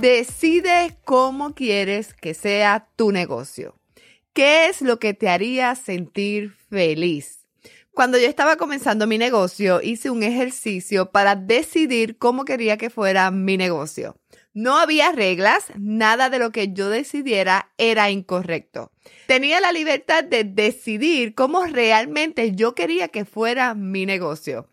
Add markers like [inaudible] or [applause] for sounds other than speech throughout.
Decide cómo quieres que sea tu negocio. ¿Qué es lo que te haría sentir feliz? Cuando yo estaba comenzando mi negocio, hice un ejercicio para decidir cómo quería que fuera mi negocio. No había reglas, nada de lo que yo decidiera era incorrecto. Tenía la libertad de decidir cómo realmente yo quería que fuera mi negocio.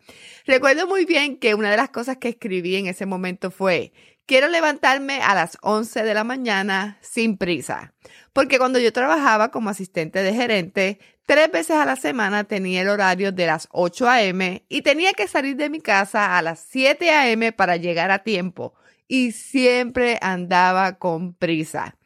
Recuerdo muy bien que una de las cosas que escribí en ese momento fue, Quiero levantarme a las 11 de la mañana sin prisa, porque cuando yo trabajaba como asistente de gerente, tres veces a la semana tenía el horario de las 8 a.m. y tenía que salir de mi casa a las 7 a.m. para llegar a tiempo y siempre andaba con prisa.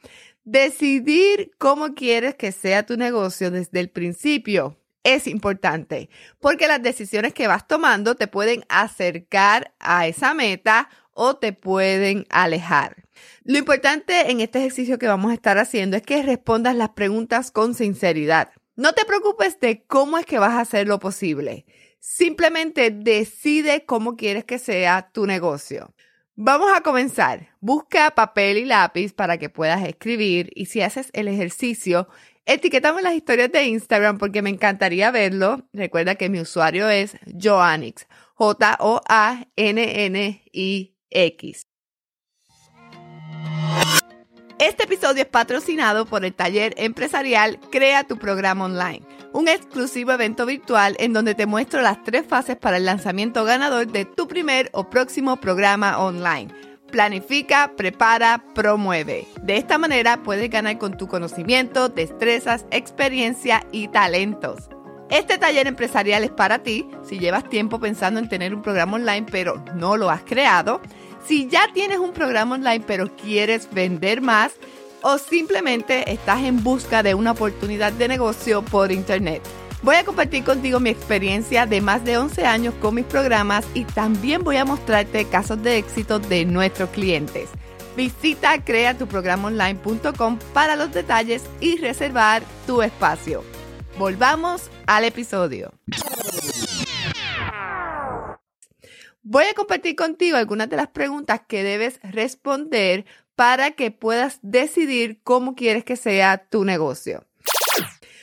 Decidir cómo quieres que sea tu negocio desde el principio es importante porque las decisiones que vas tomando te pueden acercar a esa meta o te pueden alejar. Lo importante en este ejercicio que vamos a estar haciendo es que respondas las preguntas con sinceridad. No te preocupes de cómo es que vas a hacer lo posible. Simplemente decide cómo quieres que sea tu negocio. Vamos a comenzar. Busca papel y lápiz para que puedas escribir y si haces el ejercicio, etiquétame las historias de Instagram porque me encantaría verlo. Recuerda que mi usuario es Joannix, J-O-A-N-N-I Este episodio es patrocinado por el taller empresarial Crea tu programa online, un exclusivo evento virtual en donde te muestro las tres fases para el lanzamiento ganador de tu primer o próximo programa online. Planifica, prepara, promueve. De esta manera puedes ganar con tu conocimiento, destrezas, experiencia y talentos. Este taller empresarial es para ti si llevas tiempo pensando en tener un programa online pero no lo has creado, si ya tienes un programa online pero quieres vender más o simplemente estás en busca de una oportunidad de negocio por internet. Voy a compartir contigo mi experiencia de más de 11 años con mis programas y también voy a mostrarte casos de éxito de nuestros clientes. Visita creatuprogramonline.com para los detalles y reservar tu espacio. Volvamos al episodio. Voy a compartir contigo algunas de las preguntas que debes responder para que puedas decidir cómo quieres que sea tu negocio.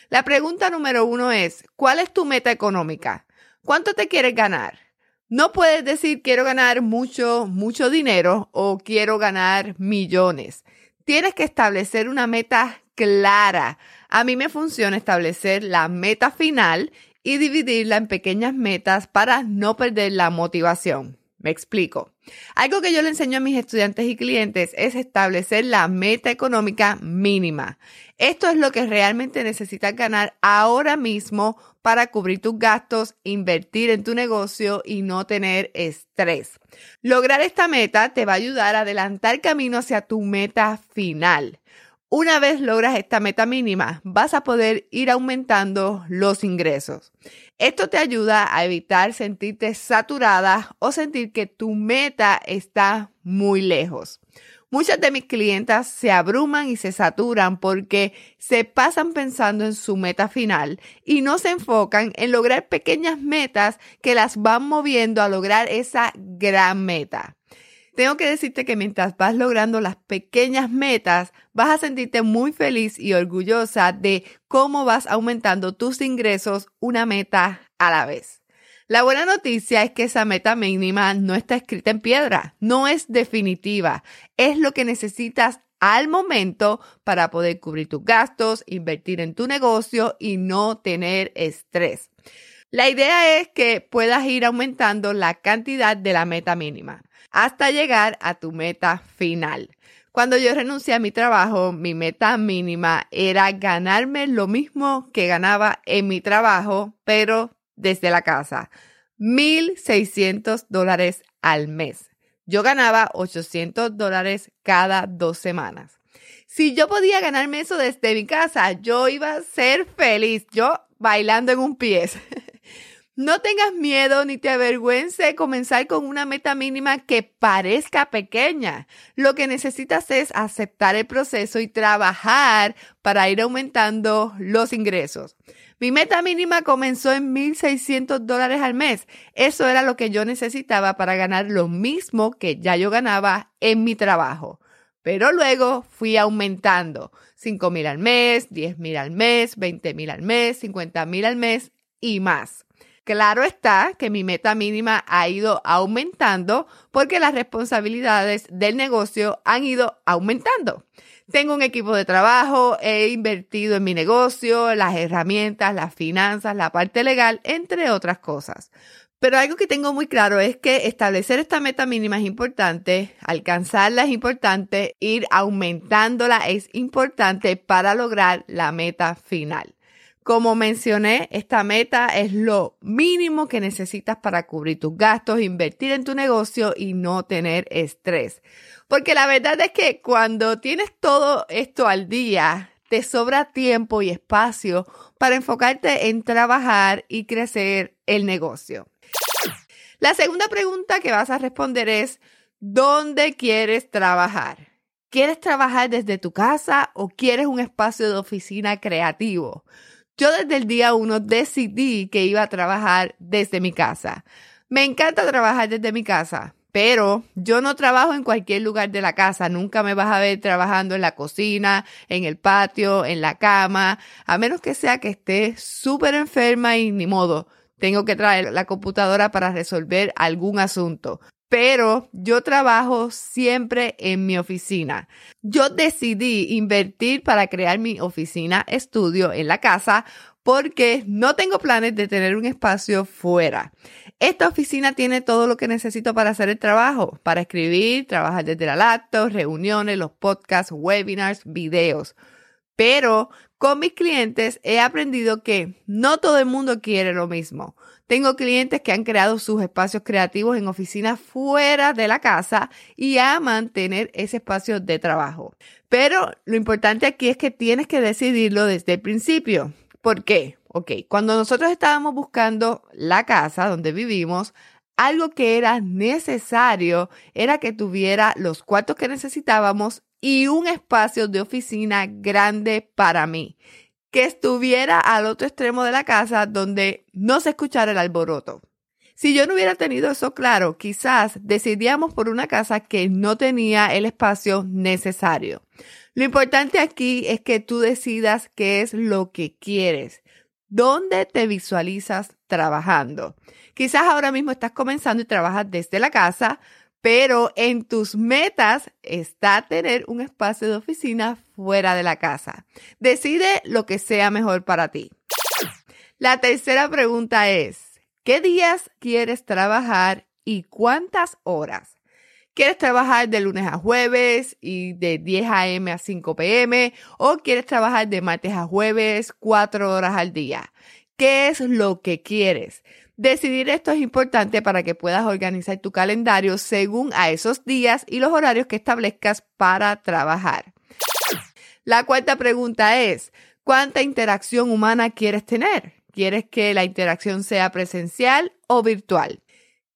La pregunta número uno es, ¿cuál es tu meta económica? ¿Cuánto te quieres ganar? No puedes decir quiero ganar mucho, mucho dinero o quiero ganar millones. Tienes que establecer una meta clara. A mí me funciona establecer la meta final y dividirla en pequeñas metas para no perder la motivación. Me explico. Algo que yo le enseño a mis estudiantes y clientes es establecer la meta económica mínima. Esto es lo que realmente necesitas ganar ahora mismo para cubrir tus gastos, invertir en tu negocio y no tener estrés. Lograr esta meta te va a ayudar a adelantar camino hacia tu meta final. Una vez logras esta meta mínima, vas a poder ir aumentando los ingresos. Esto te ayuda a evitar sentirte saturada o sentir que tu meta está muy lejos. Muchas de mis clientas se abruman y se saturan porque se pasan pensando en su meta final y no se enfocan en lograr pequeñas metas que las van moviendo a lograr esa gran meta. Tengo que decirte que mientras vas logrando las pequeñas metas, vas a sentirte muy feliz y orgullosa de cómo vas aumentando tus ingresos una meta a la vez. La buena noticia es que esa meta mínima no está escrita en piedra, no es definitiva, es lo que necesitas al momento para poder cubrir tus gastos, invertir en tu negocio y no tener estrés. La idea es que puedas ir aumentando la cantidad de la meta mínima hasta llegar a tu meta final. Cuando yo renuncié a mi trabajo, mi meta mínima era ganarme lo mismo que ganaba en mi trabajo, pero desde la casa. 1.600 dólares al mes. Yo ganaba 800 dólares cada dos semanas. Si yo podía ganarme eso desde mi casa, yo iba a ser feliz. Yo bailando en un pie. [laughs] No tengas miedo ni te avergüence comenzar con una meta mínima que parezca pequeña. Lo que necesitas es aceptar el proceso y trabajar para ir aumentando los ingresos. Mi meta mínima comenzó en 1.600 dólares al mes. Eso era lo que yo necesitaba para ganar lo mismo que ya yo ganaba en mi trabajo. Pero luego fui aumentando. 5.000 al mes, 10.000 al mes, 20.000 al mes, 50.000 al mes y más. Claro está que mi meta mínima ha ido aumentando porque las responsabilidades del negocio han ido aumentando. Tengo un equipo de trabajo, he invertido en mi negocio, las herramientas, las finanzas, la parte legal, entre otras cosas. Pero algo que tengo muy claro es que establecer esta meta mínima es importante, alcanzarla es importante, ir aumentándola es importante para lograr la meta final. Como mencioné, esta meta es lo mínimo que necesitas para cubrir tus gastos, invertir en tu negocio y no tener estrés. Porque la verdad es que cuando tienes todo esto al día, te sobra tiempo y espacio para enfocarte en trabajar y crecer el negocio. La segunda pregunta que vas a responder es, ¿dónde quieres trabajar? ¿Quieres trabajar desde tu casa o quieres un espacio de oficina creativo? Yo desde el día uno decidí que iba a trabajar desde mi casa. Me encanta trabajar desde mi casa, pero yo no trabajo en cualquier lugar de la casa. Nunca me vas a ver trabajando en la cocina, en el patio, en la cama, a menos que sea que esté súper enferma y ni modo. Tengo que traer la computadora para resolver algún asunto pero yo trabajo siempre en mi oficina. Yo decidí invertir para crear mi oficina estudio en la casa porque no tengo planes de tener un espacio fuera. Esta oficina tiene todo lo que necesito para hacer el trabajo, para escribir, trabajar desde la laptop, reuniones, los podcasts, webinars, videos. Pero con mis clientes he aprendido que no todo el mundo quiere lo mismo. Tengo clientes que han creado sus espacios creativos en oficinas fuera de la casa y aman tener ese espacio de trabajo. Pero lo importante aquí es que tienes que decidirlo desde el principio. ¿Por qué? Ok, cuando nosotros estábamos buscando la casa donde vivimos, algo que era necesario era que tuviera los cuartos que necesitábamos y un espacio de oficina grande para mí que estuviera al otro extremo de la casa donde no se escuchara el alboroto. Si yo no hubiera tenido eso claro, quizás decidíamos por una casa que no tenía el espacio necesario. Lo importante aquí es que tú decidas qué es lo que quieres, dónde te visualizas trabajando. Quizás ahora mismo estás comenzando y trabajas desde la casa, pero en tus metas está tener un espacio de oficina fuera de la casa. Decide lo que sea mejor para ti. La tercera pregunta es, ¿qué días quieres trabajar y cuántas horas? ¿Quieres trabajar de lunes a jueves y de 10 a.m. a 5 p.m. o quieres trabajar de martes a jueves 4 horas al día? ¿Qué es lo que quieres? Decidir esto es importante para que puedas organizar tu calendario según a esos días y los horarios que establezcas para trabajar. La cuarta pregunta es, ¿cuánta interacción humana quieres tener? ¿Quieres que la interacción sea presencial o virtual?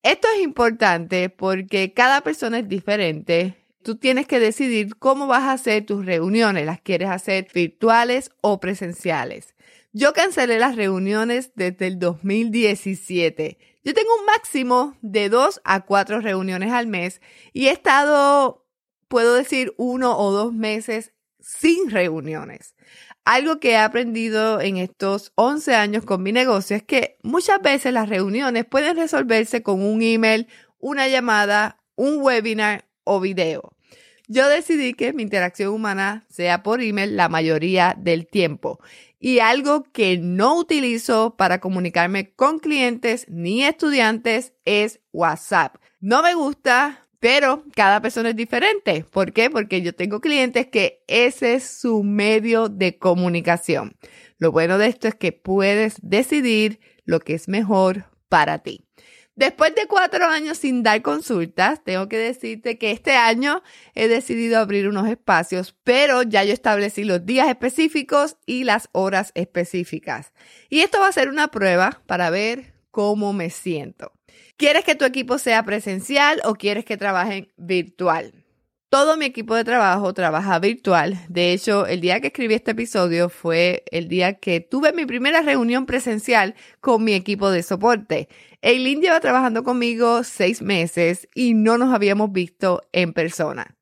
Esto es importante porque cada persona es diferente. Tú tienes que decidir cómo vas a hacer tus reuniones. ¿Las quieres hacer virtuales o presenciales? Yo cancelé las reuniones desde el 2017. Yo tengo un máximo de dos a cuatro reuniones al mes y he estado, puedo decir, uno o dos meses sin reuniones. Algo que he aprendido en estos 11 años con mi negocio es que muchas veces las reuniones pueden resolverse con un email, una llamada, un webinar o video. Yo decidí que mi interacción humana sea por email la mayoría del tiempo y algo que no utilizo para comunicarme con clientes ni estudiantes es WhatsApp. No me gusta, pero cada persona es diferente. ¿Por qué? Porque yo tengo clientes que ese es su medio de comunicación. Lo bueno de esto es que puedes decidir lo que es mejor para ti. Después de cuatro años sin dar consultas, tengo que decirte que este año he decidido abrir unos espacios, pero ya yo establecí los días específicos y las horas específicas. Y esto va a ser una prueba para ver cómo me siento. ¿Quieres que tu equipo sea presencial o quieres que trabajen virtual? Todo mi equipo de trabajo trabaja virtual. De hecho, el día que escribí este episodio fue el día que tuve mi primera reunión presencial con mi equipo de soporte. Eileen lleva trabajando conmigo seis meses y no nos habíamos visto en persona.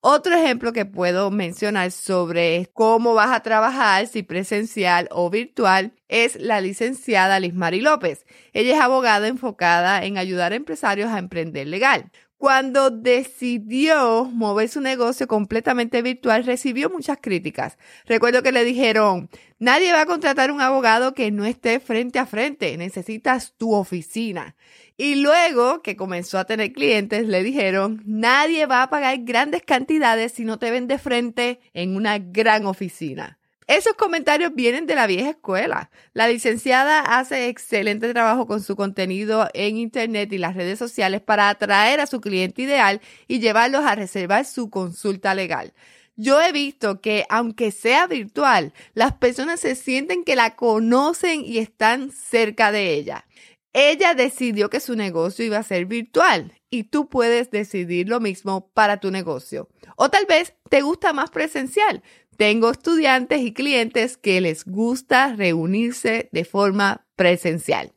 Otro ejemplo que puedo mencionar sobre cómo vas a trabajar, si presencial o virtual, es la licenciada Liz Mari López. Ella es abogada enfocada en ayudar a empresarios a emprender legal. Cuando decidió mover su negocio completamente virtual, recibió muchas críticas. Recuerdo que le dijeron, nadie va a contratar un abogado que no esté frente a frente, necesitas tu oficina. Y luego que comenzó a tener clientes, le dijeron, nadie va a pagar grandes cantidades si no te ven de frente en una gran oficina. Esos comentarios vienen de la vieja escuela. La licenciada hace excelente trabajo con su contenido en Internet y las redes sociales para atraer a su cliente ideal y llevarlos a reservar su consulta legal. Yo he visto que aunque sea virtual, las personas se sienten que la conocen y están cerca de ella. Ella decidió que su negocio iba a ser virtual y tú puedes decidir lo mismo para tu negocio. O tal vez te gusta más presencial. Tengo estudiantes y clientes que les gusta reunirse de forma presencial.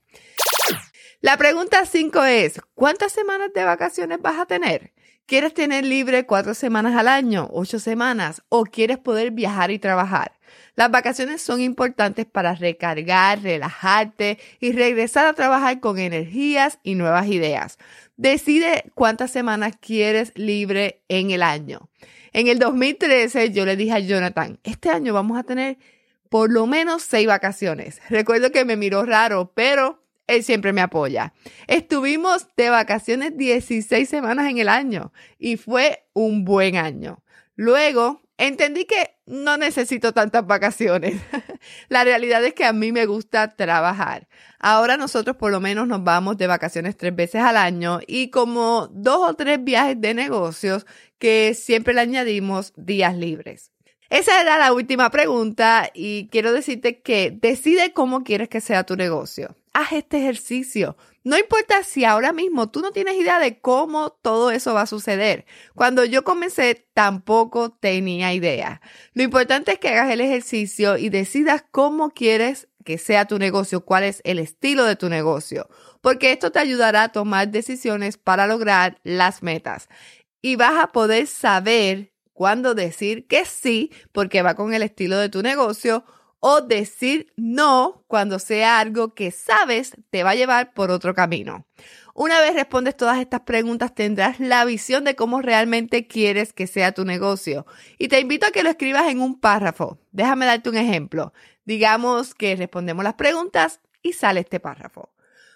La pregunta 5 es, ¿cuántas semanas de vacaciones vas a tener? ¿Quieres tener libre cuatro semanas al año, ocho semanas o quieres poder viajar y trabajar? Las vacaciones son importantes para recargar, relajarte y regresar a trabajar con energías y nuevas ideas. Decide cuántas semanas quieres libre en el año. En el 2013 yo le dije a Jonathan, este año vamos a tener por lo menos seis vacaciones. Recuerdo que me miró raro, pero él siempre me apoya. Estuvimos de vacaciones 16 semanas en el año y fue un buen año. Luego entendí que no necesito tantas vacaciones. [laughs] La realidad es que a mí me gusta trabajar. Ahora nosotros por lo menos nos vamos de vacaciones tres veces al año y como dos o tres viajes de negocios que siempre le añadimos días libres. Esa era la última pregunta y quiero decirte que decide cómo quieres que sea tu negocio. Haz este ejercicio. No importa si ahora mismo tú no tienes idea de cómo todo eso va a suceder. Cuando yo comencé tampoco tenía idea. Lo importante es que hagas el ejercicio y decidas cómo quieres que sea tu negocio, cuál es el estilo de tu negocio, porque esto te ayudará a tomar decisiones para lograr las metas y vas a poder saber cuándo decir que sí porque va con el estilo de tu negocio o decir no cuando sea algo que sabes te va a llevar por otro camino. Una vez respondes todas estas preguntas tendrás la visión de cómo realmente quieres que sea tu negocio. Y te invito a que lo escribas en un párrafo. Déjame darte un ejemplo. Digamos que respondemos las preguntas y sale este párrafo.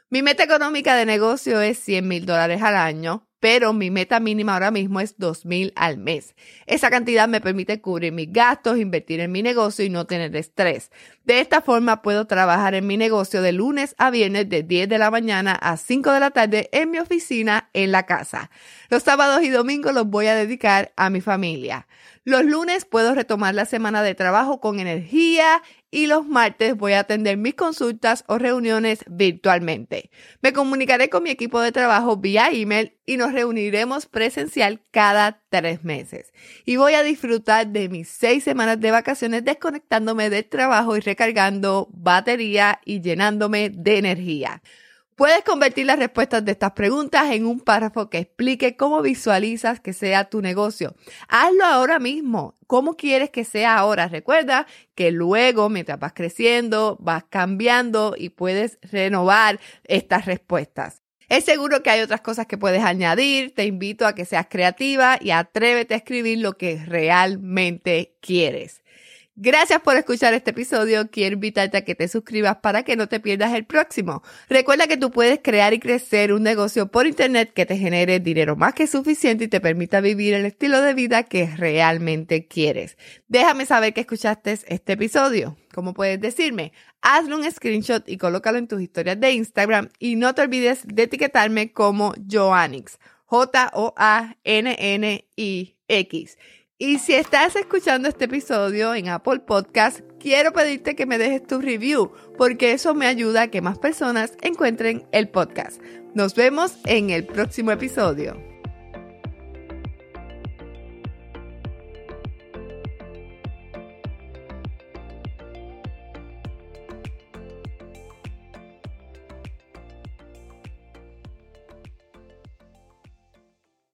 Mi meta económica de negocio es 100 mil dólares al año pero mi meta mínima ahora mismo es 2.000 al mes. Esa cantidad me permite cubrir mis gastos, invertir en mi negocio y no tener estrés. De esta forma puedo trabajar en mi negocio de lunes a viernes de 10 de la mañana a 5 de la tarde en mi oficina en la casa. Los sábados y domingos los voy a dedicar a mi familia. Los lunes puedo retomar la semana de trabajo con energía y los martes voy a atender mis consultas o reuniones virtualmente. Me comunicaré con mi equipo de trabajo vía email y nos reuniremos presencial cada tres meses. Y voy a disfrutar de mis seis semanas de vacaciones desconectándome del trabajo y recargando batería y llenándome de energía. Puedes convertir las respuestas de estas preguntas en un párrafo que explique cómo visualizas que sea tu negocio. Hazlo ahora mismo. ¿Cómo quieres que sea ahora? Recuerda que luego, mientras vas creciendo, vas cambiando y puedes renovar estas respuestas. Es seguro que hay otras cosas que puedes añadir. Te invito a que seas creativa y atrévete a escribir lo que realmente quieres. Gracias por escuchar este episodio. Quiero invitarte a que te suscribas para que no te pierdas el próximo. Recuerda que tú puedes crear y crecer un negocio por internet que te genere dinero más que suficiente y te permita vivir el estilo de vida que realmente quieres. Déjame saber que escuchaste este episodio. ¿Cómo puedes decirme? Hazle un screenshot y colócalo en tus historias de Instagram y no te olvides de etiquetarme como Joannix. J-O-A-N-N-I-X. Y si estás escuchando este episodio en Apple Podcast, quiero pedirte que me dejes tu review, porque eso me ayuda a que más personas encuentren el podcast. Nos vemos en el próximo episodio.